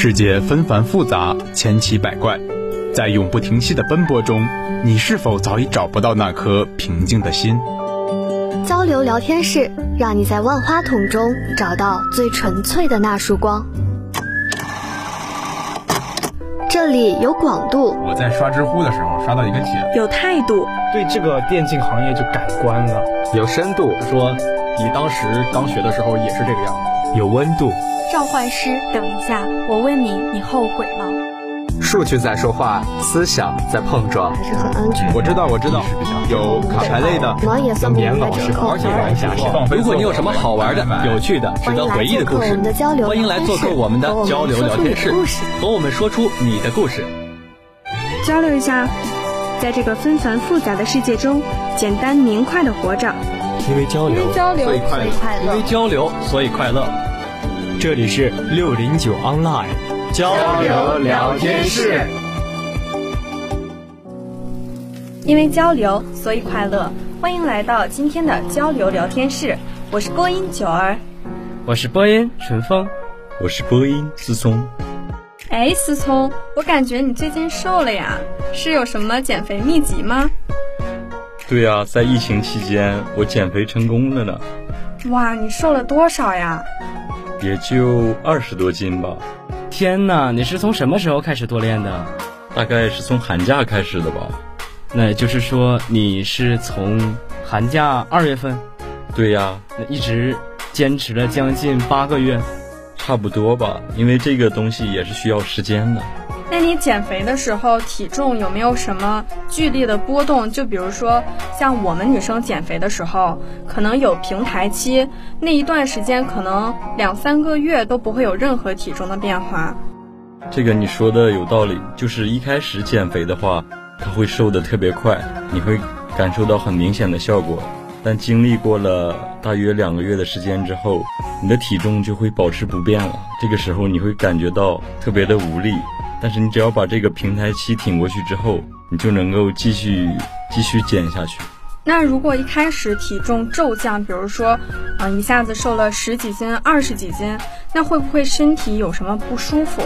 世界纷繁复杂，千奇百怪，在永不停息的奔波中，你是否早已找不到那颗平静的心？交流聊天室，让你在万花筒中找到最纯粹的那束光。这里有广度，我在刷知乎的时候刷到一个帖，有态度，对这个电竞行业就改观了；有深度，说你当时刚学的时候也是这个样子；有温度。召唤师，等一下，我问你，你后悔吗？数据在说话，思想在碰撞，还是很安全。我知道，我知道，有卡牌类的，有棉袄是而且玩下去。如果你有什么好玩的、有趣的、值得回忆的故事，欢迎来做客我们的交流聊天室，和我们说出你的故事，交流一下，在这个纷繁复杂的世界中，简单明快的活着。因为交流，所以快乐；因为交流，所以快乐。这里是六零九 online 交流聊天室，因为交流所以快乐，欢迎来到今天的交流聊天室。我是播音九儿，我是播音陈峰，我是播音思聪。哎，思聪，我感觉你最近瘦了呀，是有什么减肥秘籍吗？对呀，在疫情期间我减肥成功了呢。哇，你瘦了多少呀？也就二十多斤吧。天哪，你是从什么时候开始多练的？大概是从寒假开始的吧。那也就是说，你是从寒假二月份？对呀，那一直坚持了将近八个月，差不多吧。因为这个东西也是需要时间的。那你减肥的时候体重有没有什么剧烈的波动？就比如说像我们女生减肥的时候，可能有平台期，那一段时间可能两三个月都不会有任何体重的变化。这个你说的有道理，就是一开始减肥的话，它会瘦的特别快，你会感受到很明显的效果。但经历过了大约两个月的时间之后，你的体重就会保持不变了。这个时候你会感觉到特别的无力。但是你只要把这个平台期挺过去之后，你就能够继续继续减下去。那如果一开始体重骤降，比如说，嗯，一下子瘦了十几斤、二十几斤，那会不会身体有什么不舒服？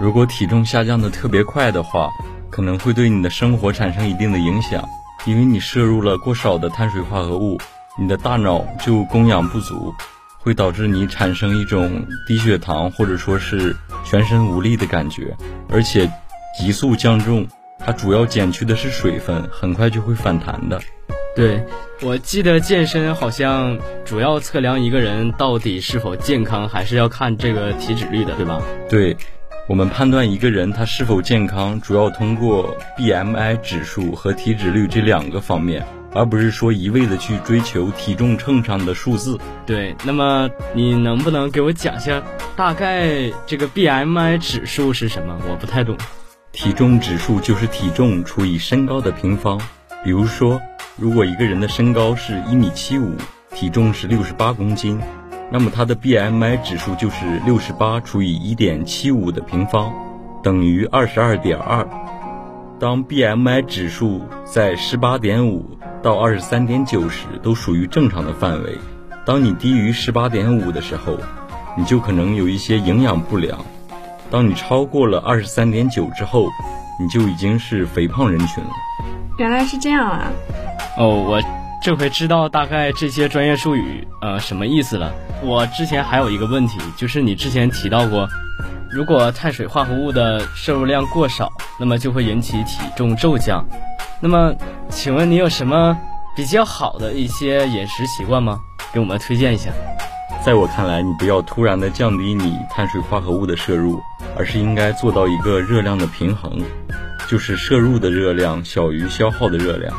如果体重下降的特别快的话，可能会对你的生活产生一定的影响，因为你摄入了过少的碳水化合物，你的大脑就供氧不足。会导致你产生一种低血糖或者说是全身无力的感觉，而且急速降重，它主要减去的是水分，很快就会反弹的。对，我记得健身好像主要测量一个人到底是否健康，还是要看这个体脂率的，对吧？对，我们判断一个人他是否健康，主要通过 BMI 指数和体脂率这两个方面。而不是说一味的去追求体重秤上的数字。对，那么你能不能给我讲一下，大概这个 BMI 指数是什么？我不太懂。体重指数就是体重除以身高的平方。比如说，如果一个人的身高是一米七五，体重是六十八公斤，那么他的 BMI 指数就是六十八除以一点七五的平方，等于二十二点二。当 BMI 指数在十八点五。到二十三点九时都属于正常的范围。当你低于十八点五的时候，你就可能有一些营养不良。当你超过了二十三点九之后，你就已经是肥胖人群了。原来是这样啊！哦，我这回知道大概这些专业术语呃什么意思了。我之前还有一个问题，就是你之前提到过，如果碳水化合物的摄入量过少，那么就会引起体重骤降。那么，请问你有什么比较好的一些饮食习惯吗？给我们推荐一下。在我看来，你不要突然的降低你碳水化合物的摄入，而是应该做到一个热量的平衡，就是摄入的热量小于消耗的热量。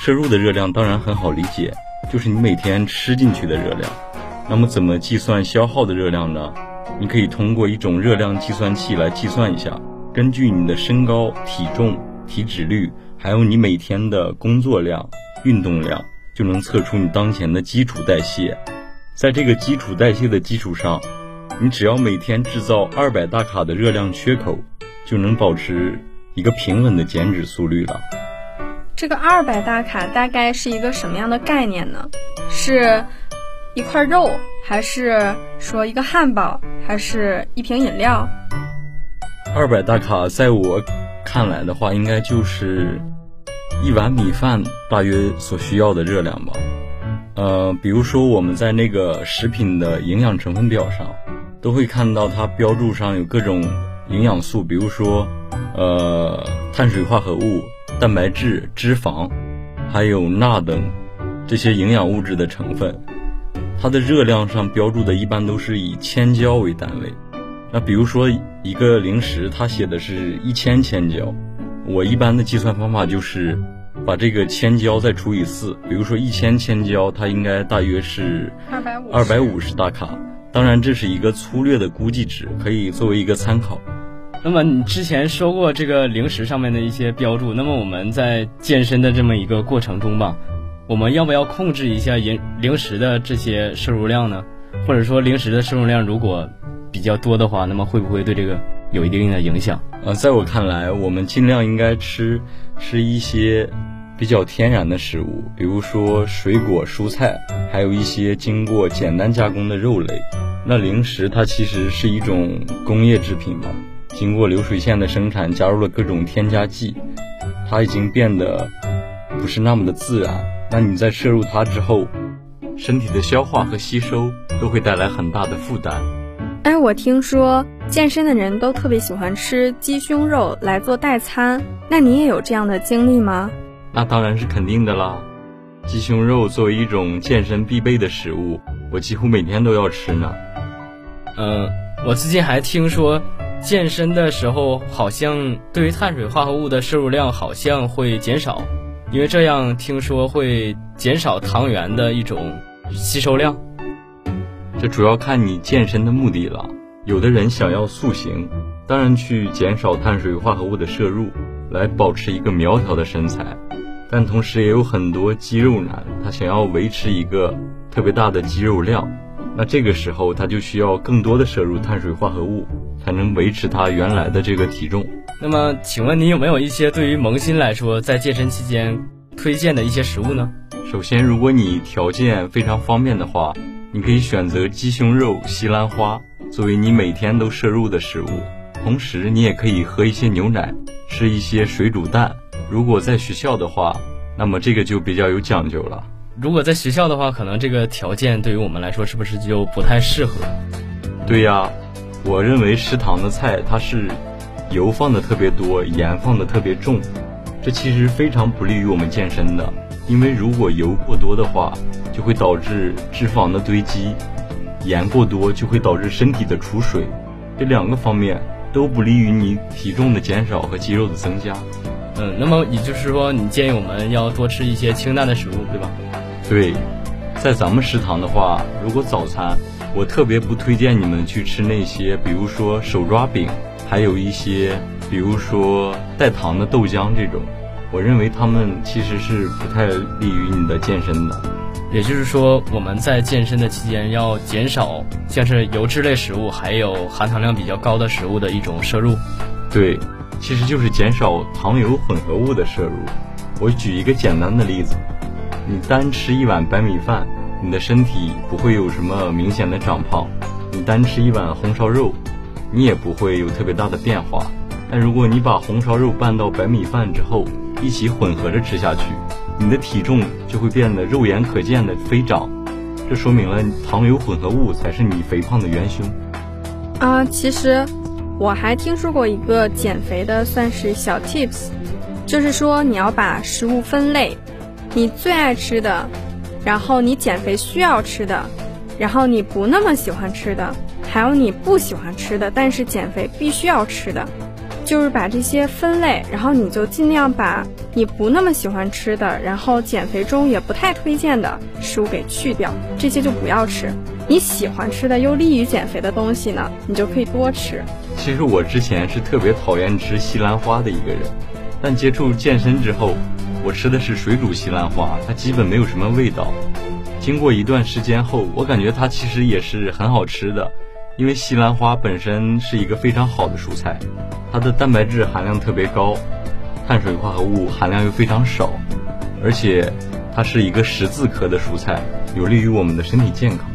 摄入的热量当然很好理解，就是你每天吃进去的热量。那么怎么计算消耗的热量呢？你可以通过一种热量计算器来计算一下，根据你的身高、体重、体脂率。还有你每天的工作量、运动量，就能测出你当前的基础代谢。在这个基础代谢的基础上，你只要每天制造二百大卡的热量缺口，就能保持一个平稳的减脂速率了。这个二百大卡大概是一个什么样的概念呢？是一块肉，还是说一个汉堡，还是一瓶饮料？二百大卡，在我看来的话，应该就是一碗米饭大约所需要的热量吧。呃，比如说我们在那个食品的营养成分表上，都会看到它标注上有各种营养素，比如说呃碳水化合物、蛋白质、脂肪，还有钠等这些营养物质的成分。它的热量上标注的一般都是以千焦为单位。那比如说一个零食，它写的是一千千焦，我一般的计算方法就是。把这个千焦再除以四，比如说一千千焦，它应该大约是二百五二百五十大卡。当然，这是一个粗略的估计值，可以作为一个参考。那么你之前说过这个零食上面的一些标注，那么我们在健身的这么一个过程中吧，我们要不要控制一下饮零食的这些摄入量呢？或者说零食的摄入量如果比较多的话，那么会不会对这个有一定的影响？呃，在我看来，我们尽量应该吃吃一些。比较天然的食物，比如说水果、蔬菜，还有一些经过简单加工的肉类。那零食它其实是一种工业制品嘛，经过流水线的生产，加入了各种添加剂，它已经变得不是那么的自然。那你在摄入它之后，身体的消化和吸收都会带来很大的负担。哎，我听说健身的人都特别喜欢吃鸡胸肉来做代餐，那你也有这样的经历吗？那当然是肯定的啦，鸡胸肉作为一种健身必备的食物，我几乎每天都要吃呢。嗯，我最近还听说，健身的时候好像对于碳水化合物的摄入量好像会减少，因为这样听说会减少糖原的一种吸收量。这主要看你健身的目的了。有的人想要塑形，当然去减少碳水化合物的摄入，来保持一个苗条的身材。但同时也有很多肌肉男，他想要维持一个特别大的肌肉量，那这个时候他就需要更多的摄入碳水化合物，才能维持他原来的这个体重。那么，请问你有没有一些对于萌新来说在健身期间推荐的一些食物呢？首先，如果你条件非常方便的话，你可以选择鸡胸肉、西兰花作为你每天都摄入的食物，同时你也可以喝一些牛奶，吃一些水煮蛋。如果在学校的话，那么这个就比较有讲究了。如果在学校的话，可能这个条件对于我们来说是不是就不太适合？对呀，我认为食堂的菜它是油放的特别多，盐放的特别重，这其实非常不利于我们健身的。因为如果油过多的话，就会导致脂肪的堆积；盐过多就会导致身体的储水，这两个方面都不利于你体重的减少和肌肉的增加。嗯，那么也就是说，你建议我们要多吃一些清淡的食物，对吧？对，在咱们食堂的话，如果早餐，我特别不推荐你们去吃那些，比如说手抓饼，还有一些，比如说带糖的豆浆这种，我认为他们其实是不太利于你的健身的。也就是说，我们在健身的期间要减少像是油脂类食物，还有含糖量比较高的食物的一种摄入。对。其实就是减少糖油混合物的摄入。我举一个简单的例子，你单吃一碗白米饭，你的身体不会有什么明显的长胖；你单吃一碗红烧肉，你也不会有特别大的变化。但如果你把红烧肉拌到白米饭之后，一起混合着吃下去，你的体重就会变得肉眼可见的飞涨。这说明了糖油混合物才是你肥胖的元凶。啊，其实。我还听说过一个减肥的算是小 tips，就是说你要把食物分类，你最爱吃的，然后你减肥需要吃的，然后你不那么喜欢吃的，还有你不喜欢吃的，但是减肥必须要吃的，就是把这些分类，然后你就尽量把你不那么喜欢吃的，然后减肥中也不太推荐的食物给去掉，这些就不要吃。你喜欢吃的又利于减肥的东西呢，你就可以多吃。其实我之前是特别讨厌吃西兰花的一个人，但接触健身之后，我吃的是水煮西兰花，它基本没有什么味道。经过一段时间后，我感觉它其实也是很好吃的，因为西兰花本身是一个非常好的蔬菜，它的蛋白质含量特别高，碳水化合物含量又非常少，而且它是一个十字科的蔬菜，有利于我们的身体健康。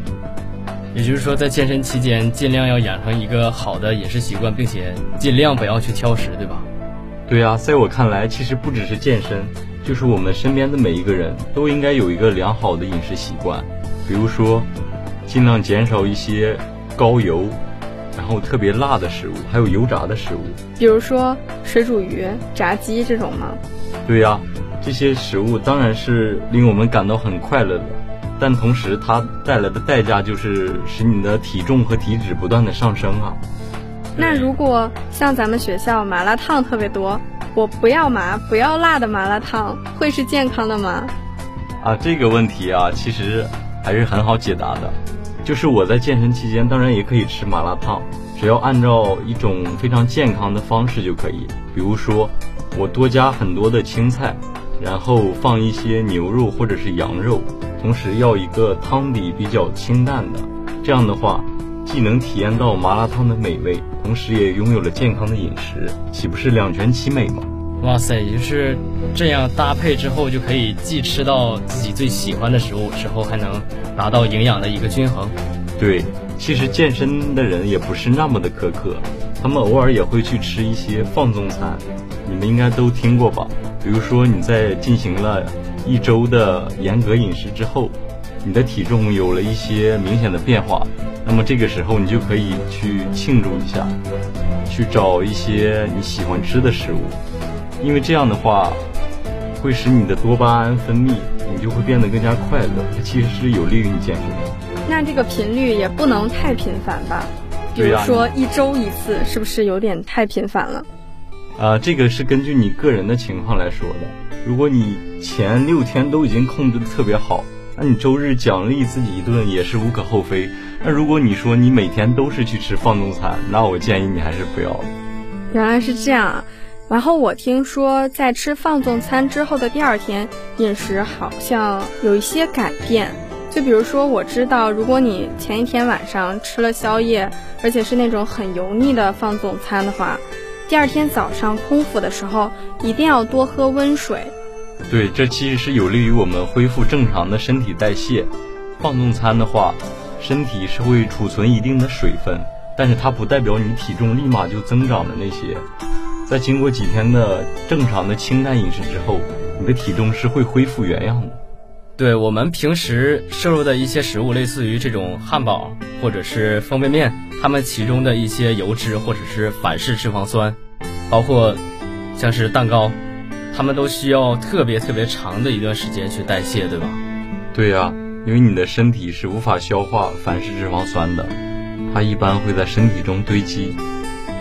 也就是说，在健身期间，尽量要养成一个好的饮食习惯，并且尽量不要去挑食，对吧？对呀，在我看来，其实不只是健身，就是我们身边的每一个人都应该有一个良好的饮食习惯，比如说，尽量减少一些高油，然后特别辣的食物，还有油炸的食物，比如说水煮鱼、炸鸡这种吗？对呀，这些食物当然是令我们感到很快乐的。但同时，它带来的代价就是使你的体重和体脂不断的上升啊。那如果像咱们学校麻辣烫特别多，我不要麻不要辣的麻辣烫，会是健康的吗？啊，这个问题啊，其实还是很好解答的。就是我在健身期间，当然也可以吃麻辣烫，只要按照一种非常健康的方式就可以。比如说，我多加很多的青菜，然后放一些牛肉或者是羊肉。同时要一个汤底比较清淡的，这样的话，既能体验到麻辣烫的美味，同时也拥有了健康的饮食，岂不是两全其美吗？哇塞，就是这样搭配之后，就可以既吃到自己最喜欢的食物，之后还能达到营养的一个均衡。对，其实健身的人也不是那么的苛刻，他们偶尔也会去吃一些放纵餐，你们应该都听过吧？比如说你在进行了。一周的严格饮食之后，你的体重有了一些明显的变化，那么这个时候你就可以去庆祝一下，去找一些你喜欢吃的食物，因为这样的话会使你的多巴胺分泌，你就会变得更加快乐，它其实是有利于你健身的。那这个频率也不能太频繁吧？比如说一周一次，是不是有点太频繁了？啊，这个是根据你个人的情况来说的。如果你前六天都已经控制的特别好，那你周日奖励自己一顿也是无可厚非。那如果你说你每天都是去吃放纵餐，那我建议你还是不要了。原来是这样，然后我听说在吃放纵餐之后的第二天，饮食好像有一些改变。就比如说，我知道如果你前一天晚上吃了宵夜，而且是那种很油腻的放纵餐的话。第二天早上空腹的时候，一定要多喝温水。对，这其实是有利于我们恢复正常的身体代谢。放纵餐的话，身体是会储存一定的水分，但是它不代表你体重立马就增长的那些。在经过几天的正常的清淡饮食之后，你的体重是会恢复原样的。对我们平时摄入的一些食物，类似于这种汉堡或者是方便面，它们其中的一些油脂或者是反式脂肪酸，包括像是蛋糕，它们都需要特别特别长的一段时间去代谢，对吧？对呀，因为你的身体是无法消化反式脂肪酸的，它一般会在身体中堆积。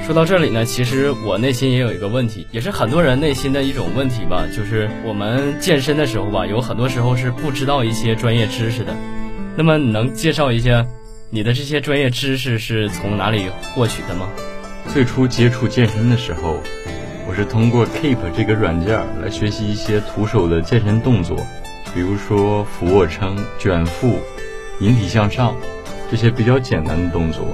说到这里呢，其实我内心也有一个问题，也是很多人内心的一种问题吧，就是我们健身的时候吧，有很多时候是不知道一些专业知识的。那么你能介绍一下你的这些专业知识是从哪里获取的吗？最初接触健身的时候，我是通过 Keep 这个软件来学习一些徒手的健身动作，比如说俯卧撑、卷腹、引体向上这些比较简单的动作。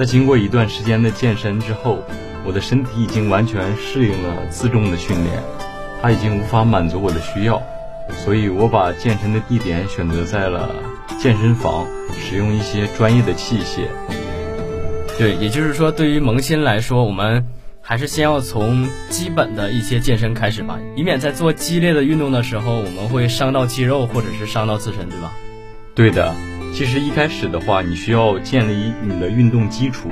在经过一段时间的健身之后，我的身体已经完全适应了自重的训练，它已经无法满足我的需要，所以我把健身的地点选择在了健身房，使用一些专业的器械。对，也就是说，对于萌新来说，我们还是先要从基本的一些健身开始吧，以免在做激烈的运动的时候，我们会伤到肌肉或者是伤到自身，对吧？对的。其实一开始的话，你需要建立你的运动基础，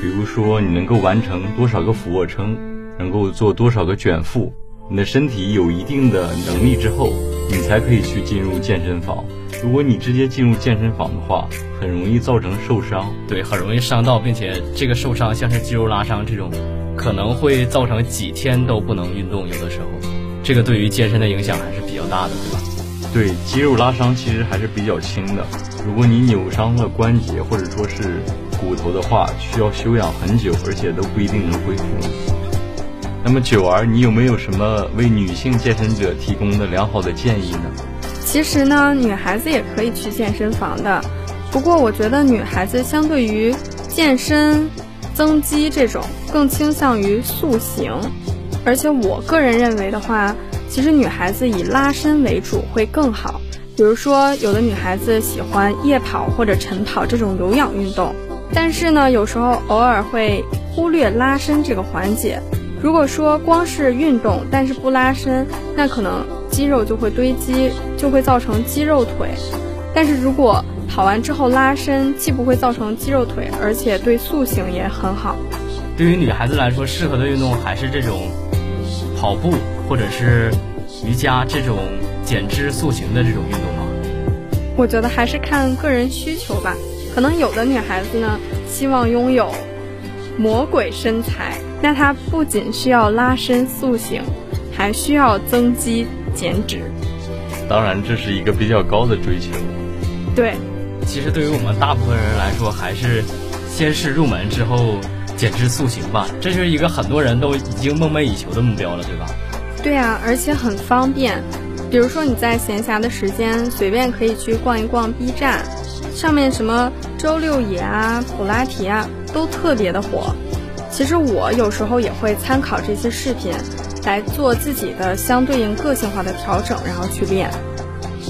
比如说你能够完成多少个俯卧撑，能够做多少个卷腹，你的身体有一定的能力之后，你才可以去进入健身房。如果你直接进入健身房的话，很容易造成受伤。对，很容易伤到，并且这个受伤像是肌肉拉伤这种，可能会造成几天都不能运动。有的时候，这个对于健身的影响还是比较大的，对吧？对，肌肉拉伤其实还是比较轻的。如果你扭伤了关节或者说是骨头的话，需要休养很久，而且都不一定能恢复。那么九儿，你有没有什么为女性健身者提供的良好的建议呢？其实呢，女孩子也可以去健身房的，不过我觉得女孩子相对于健身、增肌这种，更倾向于塑形。而且我个人认为的话，其实女孩子以拉伸为主会更好。比如说，有的女孩子喜欢夜跑或者晨跑这种有氧运动，但是呢，有时候偶尔会忽略拉伸这个环节。如果说光是运动，但是不拉伸，那可能肌肉就会堆积，就会造成肌肉腿。但是如果跑完之后拉伸，既不会造成肌肉腿，而且对塑形也很好。对于女孩子来说，适合的运动还是这种跑步或者是瑜伽这种减脂塑形的这种运动吗？我觉得还是看个人需求吧。可能有的女孩子呢，希望拥有魔鬼身材。那她不仅需要拉伸塑形，还需要增肌减脂。当然，这是一个比较高的追求。对，其实对于我们大部分人来说，还是先是入门之后减脂塑形吧。这是一个很多人都已经梦寐以求的目标了，对吧？对啊，而且很方便。比如说你在闲暇的时间，随便可以去逛一逛 B 站，上面什么周六野啊、普拉提啊，都特别的火。其实我有时候也会参考这些视频，来做自己的相对应个性化的调整，然后去练。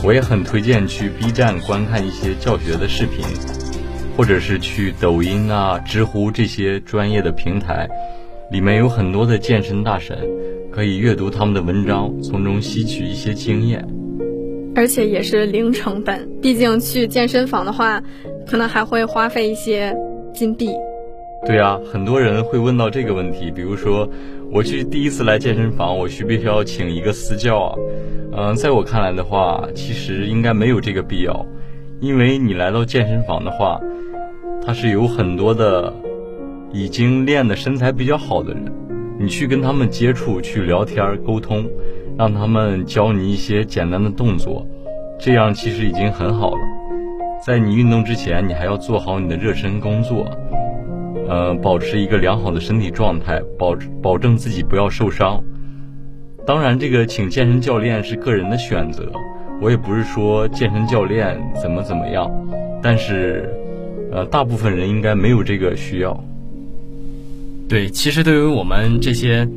我也很推荐去 B 站观看一些教学的视频，或者是去抖音啊、知乎这些专业的平台，里面有很多的健身大神，可以阅读他们的文章，从中吸取一些经验。而且也是零成本，毕竟去健身房的话，可能还会花费一些金币。对啊，很多人会问到这个问题，比如说，我去第一次来健身房，我需不需要请一个私教啊？嗯，在我看来的话，其实应该没有这个必要，因为你来到健身房的话，它是有很多的已经练的身材比较好的人，你去跟他们接触、去聊天、沟通，让他们教你一些简单的动作，这样其实已经很好了。在你运动之前，你还要做好你的热身工作。呃，保持一个良好的身体状态，保保证自己不要受伤。当然，这个请健身教练是个人的选择，我也不是说健身教练怎么怎么样，但是，呃，大部分人应该没有这个需要。对，其实对于我们这些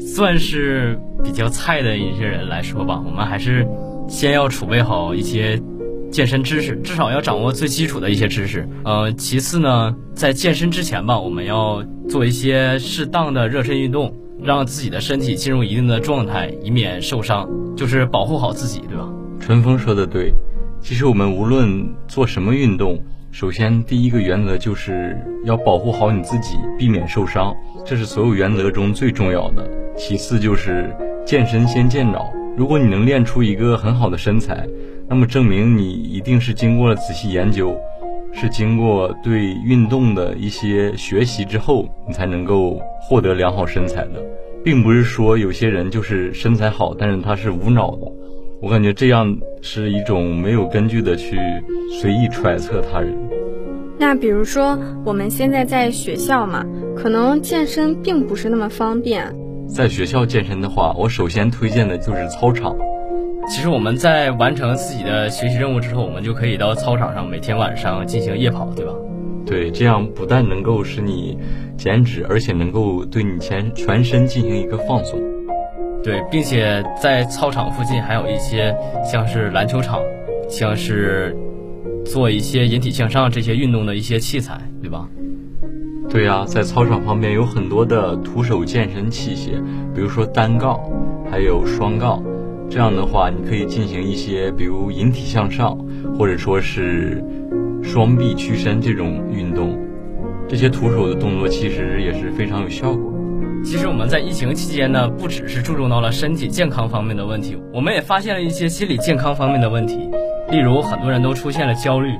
算是比较菜的一些人来说吧，我们还是先要储备好一些。健身知识至少要掌握最基础的一些知识，呃，其次呢，在健身之前吧，我们要做一些适当的热身运动，让自己的身体进入一定的状态，以免受伤，就是保护好自己，对吧？春风说的对，其实我们无论做什么运动，首先第一个原则就是要保护好你自己，避免受伤，这是所有原则中最重要的。其次就是健身先健脑，如果你能练出一个很好的身材。那么证明你一定是经过了仔细研究，是经过对运动的一些学习之后，你才能够获得良好身材的，并不是说有些人就是身材好，但是他是无脑的。我感觉这样是一种没有根据的去随意揣测他人。那比如说我们现在在学校嘛，可能健身并不是那么方便。在学校健身的话，我首先推荐的就是操场。其实我们在完成自己的学习任务之后，我们就可以到操场上每天晚上进行夜跑，对吧？对，这样不但能够使你减脂，而且能够对你全全身进行一个放松。对，并且在操场附近还有一些像是篮球场，像是做一些引体向上这些运动的一些器材，对吧？对呀，在操场旁边有很多的徒手健身器械，比如说单杠，还有双杠。这样的话，你可以进行一些，比如引体向上，或者说是双臂屈伸这种运动。这些徒手的动作其实也是非常有效果。其实我们在疫情期间呢，不只是注重到了身体健康方面的问题，我们也发现了一些心理健康方面的问题，例如很多人都出现了焦虑。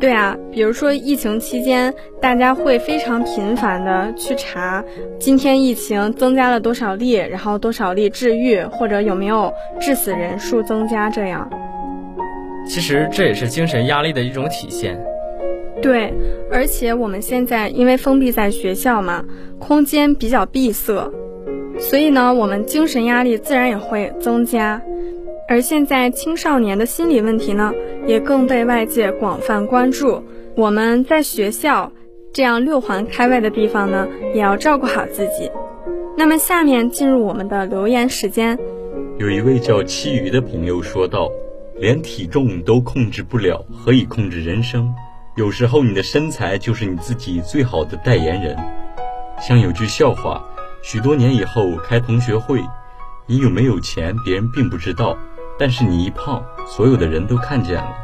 对啊，比如说疫情期间，大家会非常频繁的去查，今天疫情增加了多少例，然后多少例治愈，或者有没有致死人数增加这样。其实这也是精神压力的一种体现。对，而且我们现在因为封闭在学校嘛，空间比较闭塞，所以呢，我们精神压力自然也会增加。而现在青少年的心理问题呢，也更被外界广泛关注。我们在学校这样六环开外的地方呢，也要照顾好自己。那么，下面进入我们的留言时间。有一位叫七鱼的朋友说道：“连体重都控制不了，何以控制人生？有时候你的身材就是你自己最好的代言人。像有句笑话，许多年以后开同学会，你有没有钱，别人并不知道，但是你一胖，所有的人都看见了。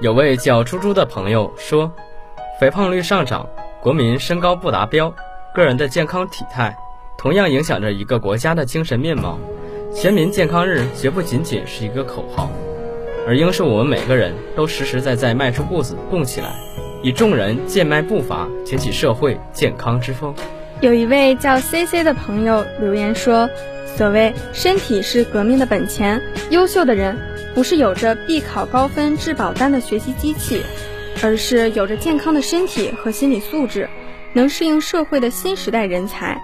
有位叫猪猪的朋友说，肥胖率上涨，国民身高不达标，个人的健康体态，同样影响着一个国家的精神面貌。全民健康日绝不仅仅是一个口号，而应是我们每个人都实实在在迈出步子，动起来，以众人健迈步伐，牵起社会健康之风。有一位叫 C C 的朋友留言说：“所谓身体是革命的本钱，优秀的人不是有着必考高分、质保单的学习机器，而是有着健康的身体和心理素质，能适应社会的新时代人才。”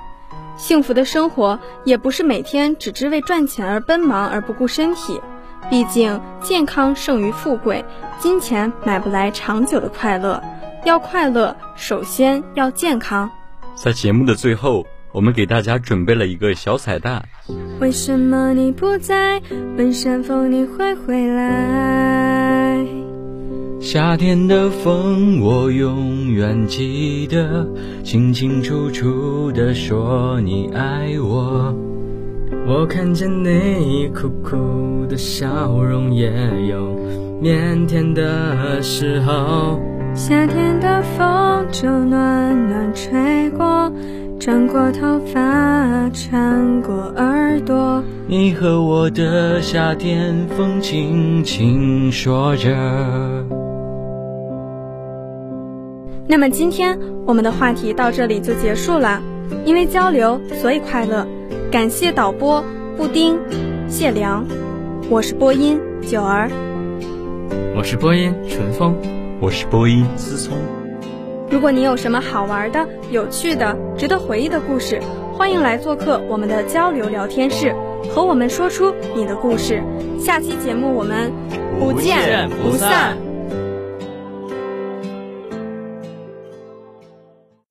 幸福的生活也不是每天只知为赚钱而奔忙而不顾身体，毕竟健康胜于富贵，金钱买不来长久的快乐。要快乐，首先要健康。在节目的最后，我们给大家准备了一个小彩蛋。为什么你不在？问山风你会回来？夏天的风，我永远记得，清清楚楚的说你爱我。我看见你苦苦的笑容，也有腼腆的时候。夏天的风就暖暖吹过，转过头发，穿过耳朵。你和我的夏天风，轻轻说着。那么今天我们的话题到这里就结束了，因为交流所以快乐。感谢导播布丁、谢良，我是播音九儿，我是播音淳风，我是播音思聪。如果你有什么好玩的、有趣的、值得回忆的故事，欢迎来做客我们的交流聊天室，和我们说出你的故事。下期节目我们不见不散。